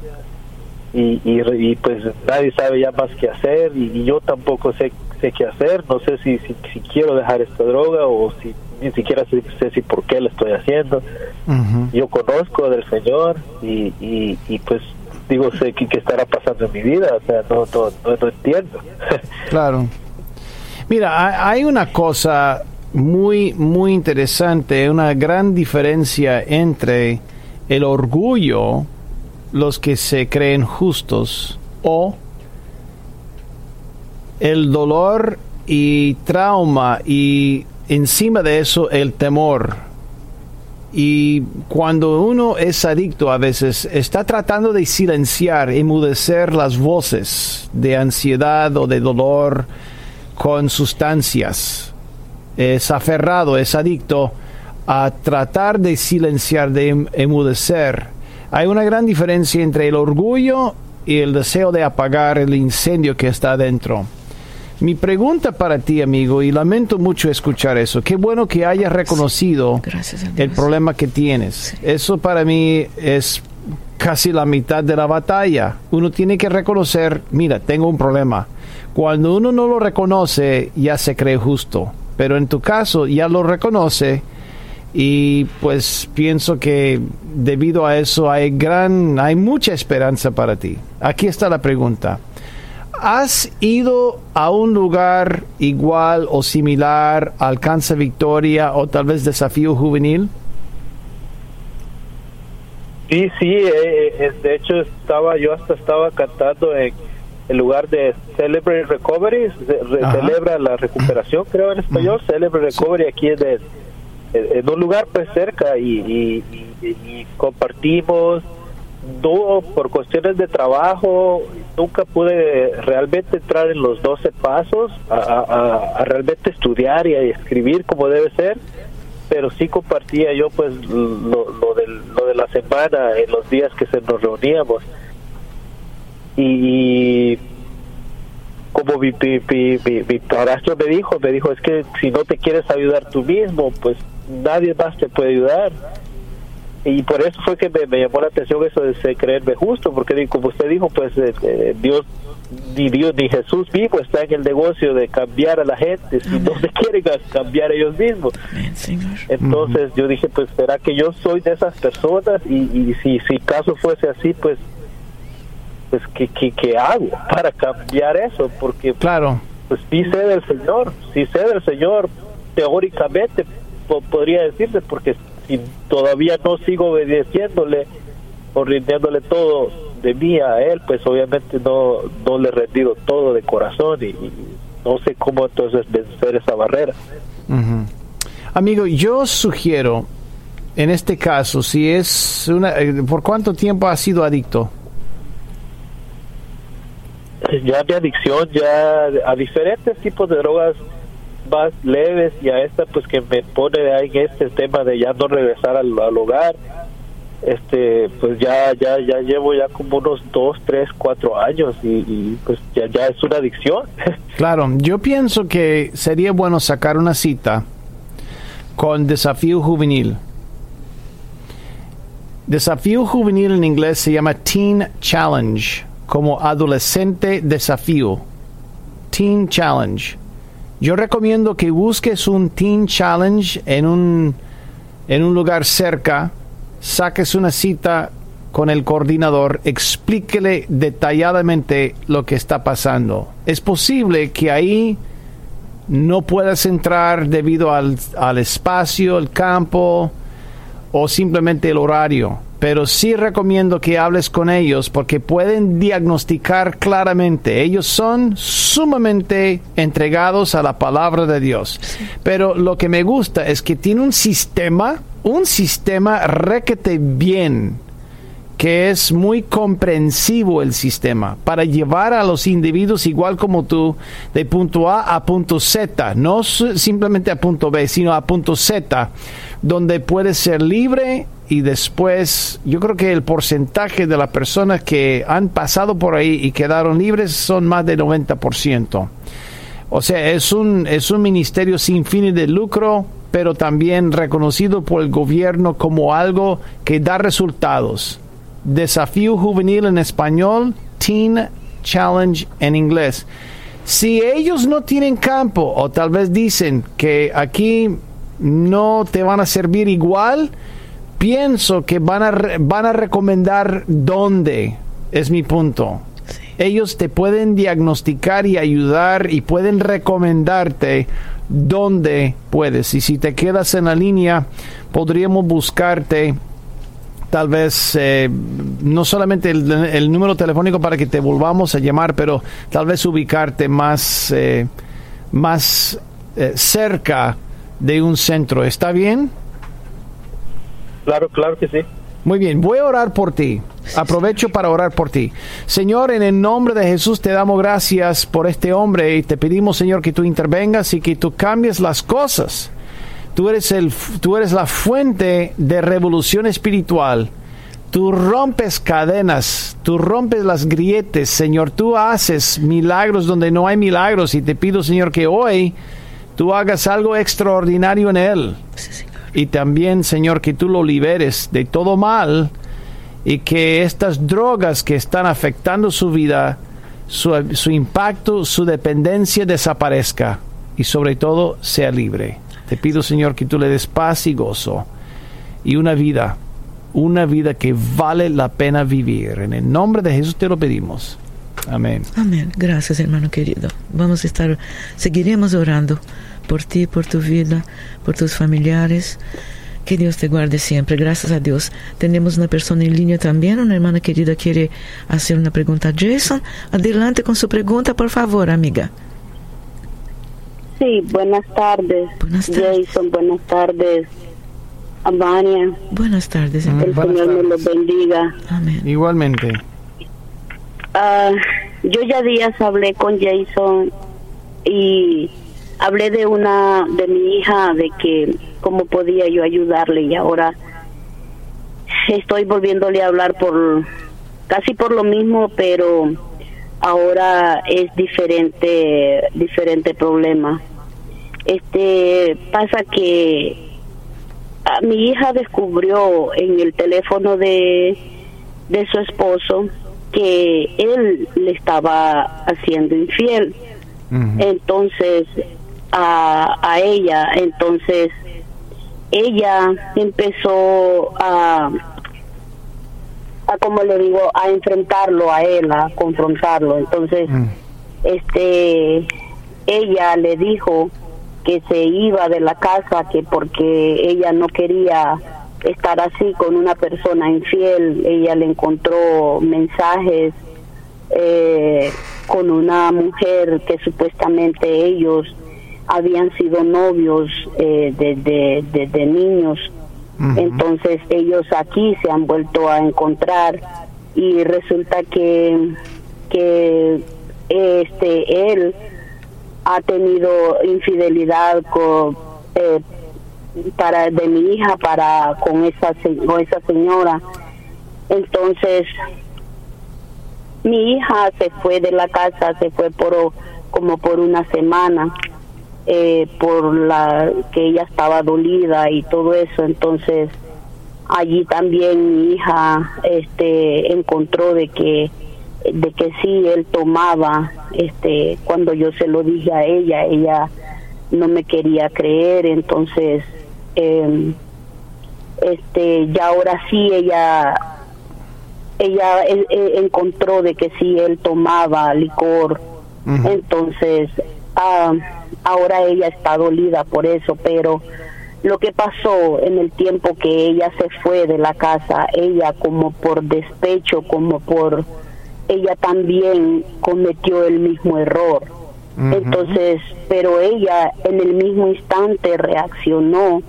y, y, pues nadie sabe ya más qué hacer y, yo tampoco sé, sé qué hacer, no sé si, si, quiero dejar esta droga o si ni siquiera sé, si por qué lo estoy haciendo. Yo conozco del Señor y, y, y pues digo, sé qué, estará pasando en mi vida, o sea, no, no, no, no entiendo. claro. Mira, hay una cosa muy, muy interesante, una gran diferencia entre el orgullo, los que se creen justos, o el dolor y trauma y encima de eso el temor. Y cuando uno es adicto a veces está tratando de silenciar, emudecer las voces de ansiedad o de dolor con sustancias. Es aferrado, es adicto a tratar de silenciar, de em-, emudecer. Hay una gran diferencia entre el orgullo y el deseo de apagar el incendio que está dentro. Mi pregunta para ti, amigo, y lamento mucho escuchar eso, qué bueno que hayas reconocido el problema que tienes. Eso para mí es casi la mitad de la batalla. Uno tiene que reconocer, mira, tengo un problema. Cuando uno no lo reconoce, ya se cree justo. Pero en tu caso, ya lo reconoce y pues pienso que debido a eso hay gran, hay mucha esperanza para ti. Aquí está la pregunta. ¿Has ido a un lugar igual o similar, Alcanza Victoria o tal vez Desafío Juvenil? Sí, sí, eh, eh, de hecho estaba, yo hasta estaba cantando en el lugar de Celebrate Recovery, celebra la recuperación, creo en español, Celebrate Recovery aquí en, en, un lugar pues cerca y, compartimos. No, por cuestiones de trabajo, nunca pude realmente entrar en los 12 pasos a, realmente estudiar y a escribir como debe ser, pero sí compartía yo pues lo, lo, lo de la semana en los días que se nos reuníamos y, como mi, mi, mi, padrastro me dijo, me dijo, es que si no te quieres ayudar tú mismo, pues nadie más te puede ayudar. Y por eso fue que me, llamó la atención eso de creerme justo, porque como usted dijo, pues eh, eh, Dios, ni Dios ni Jesús mismo está en el negocio de cambiar a la gente, si no se quieren cambiar ellos mismos. Entonces yo dije, pues será que yo soy de esas personas y, y si, si caso fuese así, pues pues ¿qué, qué, hago para cambiar eso? Porque claro. pues sí sé del Señor, sí sé del Señor, teóricamente podría decirse, porque si todavía no sigo obedeciéndole o rindiéndole todo de mí a Él, pues obviamente no, no le he rendido todo de corazón y, no sé cómo entonces vencer esa barrera. Amigo, yo sugiero, en este caso, si es una... Eh, ¿Por cuánto tiempo has sido adicto? Ya mi adicción ya a diferentes tipos de drogas más leves y a esta pues que me pone ahí en este tema de ya no regresar al, hogar este pues ya ya ya llevo ya como unos dos tres cuatro años y, pues ya ya es una adicción claro yo pienso que sería bueno sacar una cita con Desafío Juvenil. Desafío Juvenil en inglés se llama Teen Challenge, como adolescente desafío. Teen Challenge. Yo recomiendo que busques un Teen Challenge en un, en un lugar cerca, saques una cita con el coordinador, explíquele detalladamente lo que está pasando. Es posible que ahí no puedas entrar debido al, al espacio, el campo o simplemente el horario pero sí recomiendo que hables con ellos porque pueden diagnosticar claramente. Ellos son sumamente entregados a la palabra de Dios. Pero lo que me gusta es que tiene un sistema, un sistema requete bien que es muy comprensivo el sistema para llevar a los individuos igual como tú de punto A a punto Z, no simplemente a punto B, sino a punto Z, donde puedes ser libre y después yo creo que el porcentaje de las personas que han pasado por ahí y quedaron libres son más del 90%. O sea, es un, es un ministerio sin fines de lucro, pero también reconocido por el gobierno como algo que da resultados. Desafío juvenil en español, Teen Challenge en inglés. Si ellos no tienen campo o tal vez dicen que aquí no te van a servir igual, pienso que van a, van a recomendar dónde, es mi punto. Ellos te pueden diagnosticar y ayudar y pueden recomendarte dónde puedes. Y si te quedas en la línea, podríamos buscarte tal vez eh, no solamente el, número telefónico para que te volvamos a llamar, pero tal vez ubicarte más, eh, más eh, cerca de un centro. ¿Está bien? Claro, claro que sí. Muy bien, voy a orar por ti. Aprovecho para orar por ti. Señor, en el nombre de Jesús te damos gracias por este hombre y te pedimos, Señor, que tú intervengas y que tú cambies las cosas. Tú eres, el, tú eres la fuente de revolución espiritual. Tú rompes cadenas, tú rompes las grietes, Señor. Tú haces milagros donde no hay milagros y te pido, Señor, que hoy tú hagas algo extraordinario en él. Y también, Señor, que tú lo liberes de todo mal y que estas drogas que están afectando su vida, su, impacto, su dependencia desaparezca y sobre todo sea libre. Te pido, Señor, que tú le des paz y gozo y una vida, una vida que vale la pena vivir. En el nombre de Jesús te lo pedimos. Amén. Amén. Gracias, hermano querido. Vamos a estar, seguiremos orando por ti, por tu vida, por tus familiares. Que Dios te guarde siempre. Gracias a Dios. Tenemos una persona en línea también. Una hermana querida quiere hacer una pregunta a Jason. Adelante con su pregunta, por favor, amiga. Sí, buenas tardes. Buenas tardes. Jason, buenas tardes. Amania. Buenas tardes. El Señor me los bendiga. Amén. Igualmente. Ah, yo ya días hablé con Jason y hablé de una de mi hija de que cómo podía yo ayudarle y ahora estoy volviéndole a hablar por casi por lo mismo pero ahora es diferente diferente problema. Este pasa que mi hija descubrió en el teléfono de de su esposo que él le estaba haciendo infiel. Entonces a, a ella. Entonces, ella empezó a, a, como le digo, a enfrentarlo a él, a confrontarlo. Entonces, mm. este, ella le dijo que se iba de la casa, que porque ella no quería estar así con una persona infiel, ella le encontró mensajes eh, con una mujer que supuestamente ellos habían sido novios eh, desde, niños. Entonces ellos aquí se han vuelto a encontrar y resulta que, que este él ha tenido infidelidad con eh, para de mi hija para con esa con esa señora. Entonces mi hija se fue de la casa se fue por como por una semana eh, por la que ella estaba dolida y todo eso. Entonces allí también mi hija este encontró de que de que sí él tomaba este cuando yo se lo dije a ella ella no me quería creer. Entonces eh, este ya ahora sí ella ella eh, eh, encontró de que sí él tomaba licor. Entonces ah, ahora ella está dolida por eso pero lo que pasó en el tiempo que ella se fue de la casa ella como por despecho como por ella también cometió el mismo error. Entonces pero ella en el mismo instante reaccionó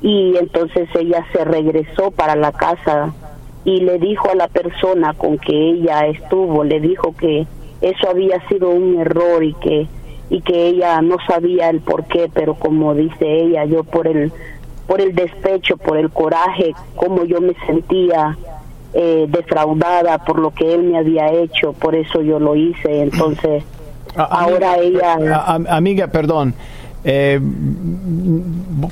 y entonces ella se regresó para la casa y le dijo a la persona con que ella estuvo, le dijo que eso había sido un error y que y que ella no sabía el por qué, pero como dice ella, yo por el por el despecho, por el coraje, como yo me sentía eh, defraudada por lo que él me había hecho, por eso yo lo hice. Entonces, ahora ella... amiga, perdón, eh,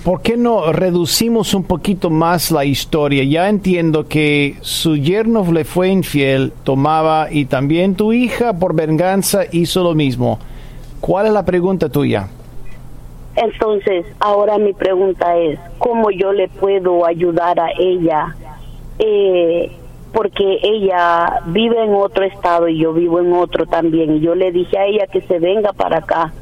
¿Por qué no reducimos un poquito más la historia? Ya entiendo que su yerno le fue infiel, tomaba y también tu hija por venganza hizo lo mismo. ¿Cuál es la pregunta tuya? Entonces, ahora mi pregunta es, ¿cómo yo le puedo ayudar a ella? Eh, porque ella vive en otro estado y yo vivo en otro también. Y yo le dije a ella que se venga para acá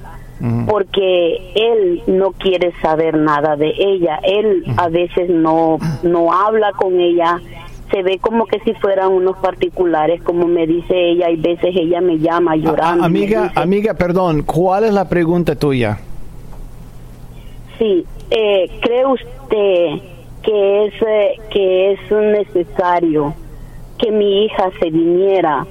porque él no quiere saber nada de ella. Él a veces no, no habla con ella, se ve como que si fueran unos particulares, como me dice ella, y veces ella me llama llorando. amiga, amiga, perdón, ¿cuál es la pregunta tuya? Sí, eh, ¿cree usted que es, eh, que es necesario que mi hija se viniera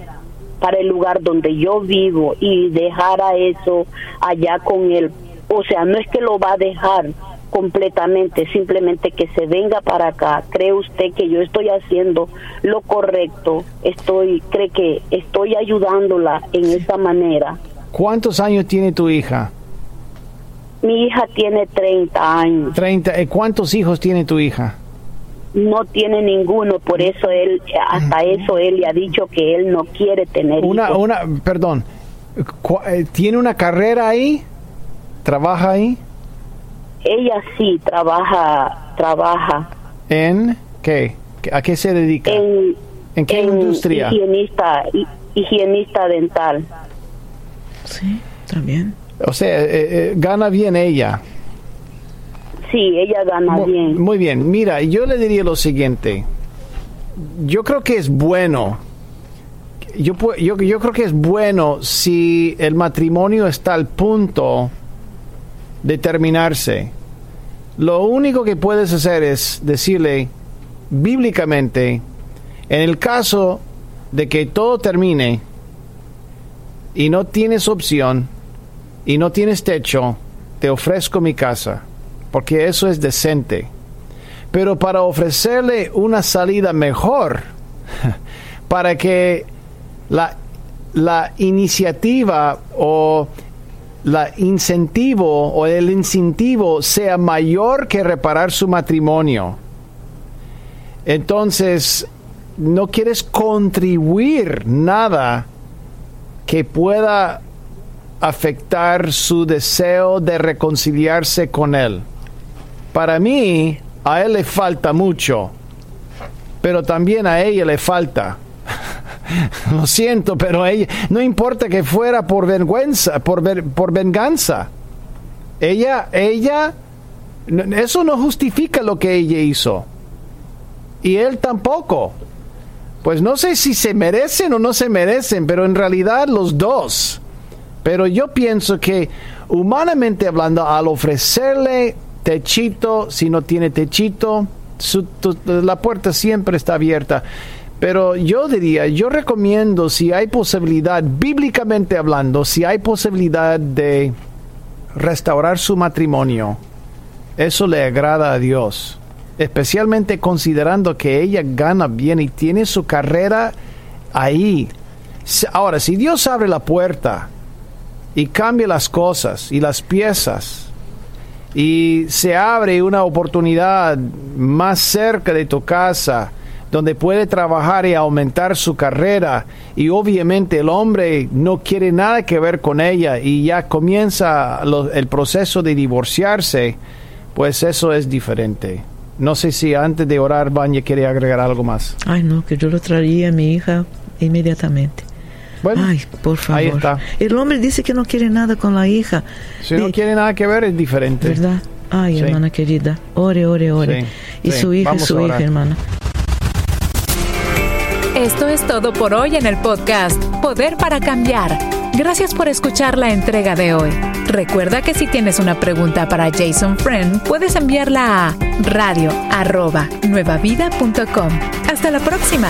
para el lugar donde yo vivo y dejara eso allá con él. O sea, no es que lo va a dejar completamente, simplemente que se venga para acá. ¿Cree usted que yo estoy haciendo lo correcto? Estoy, cree que estoy ayudándola en esa manera. ¿Cuántos años tiene tu hija? Mi hija tiene 30 años. 30, ¿y cuántos hijos tiene tu hija? no tiene ninguno, por eso él, hasta eso él le ha dicho que él no quiere tener una, Una, perdón, eh, ¿tiene una carrera ahí? ¿Trabaja ahí? Ella sí, trabaja, trabaja. ¿En qué? ¿A qué se dedica? En, ¿En qué industria? Higienista, higienista dental. Sí, también. O sea, eh, eh, gana bien ella. Sí, ella gana bien. Muy bien, mira, yo le diría lo siguiente. Yo creo que es bueno. Yo, yo, yo creo que es bueno si el matrimonio está al punto de terminarse. Lo único que puedes hacer es decirle bíblicamente, en el caso de que todo termine y no tienes opción y no tienes techo, te ofrezco mi casa porque eso es decente. Pero para ofrecerle una salida mejor, para que la, la iniciativa o la incentivo o el incentivo sea mayor que reparar su matrimonio. Entonces, no quieres contribuir nada que pueda afectar su deseo de reconciliarse con él. Para mí, a él le falta mucho, pero también a ella le falta. Lo siento, pero ella, no importa que fuera por vergüenza, por, por venganza. Ella, ella, eso no justifica lo que ella hizo. Y él tampoco. Pues no sé si se merecen o no se merecen, pero en realidad los dos. Pero yo pienso que, humanamente hablando, al ofrecerle techito, si no tiene techito, la puerta siempre está abierta. Pero yo diría, yo recomiendo si hay posibilidad, bíblicamente hablando, si hay posibilidad de restaurar su matrimonio, eso le agrada a Dios. Especialmente considerando que ella gana bien y tiene su carrera ahí. Ahora, si Dios abre la puerta y cambia las cosas y las piezas, y se abre una oportunidad más cerca de tu casa, donde puede trabajar y aumentar su carrera y obviamente el hombre no quiere nada que ver con ella y ya comienza el proceso de divorciarse, pues eso es diferente. No sé si antes de orar Baña quiere agregar algo más. Ay, no, que yo lo traería a mi hija inmediatamente. Bueno, Ay, por favor. Ahí está. El hombre dice que no quiere nada con la hija. Si no quiere nada que ver, es diferente. ¿Verdad? Ay, hermana querida. Ore, ore, ore. y su hija su hija, hermana. Esto es todo por hoy en el podcast Poder para Cambiar. Gracias por escuchar la entrega de hoy. Recuerda que si tienes una pregunta para Jason Friend, puedes enviarla a radio.nuevavida.com. Hasta la próxima.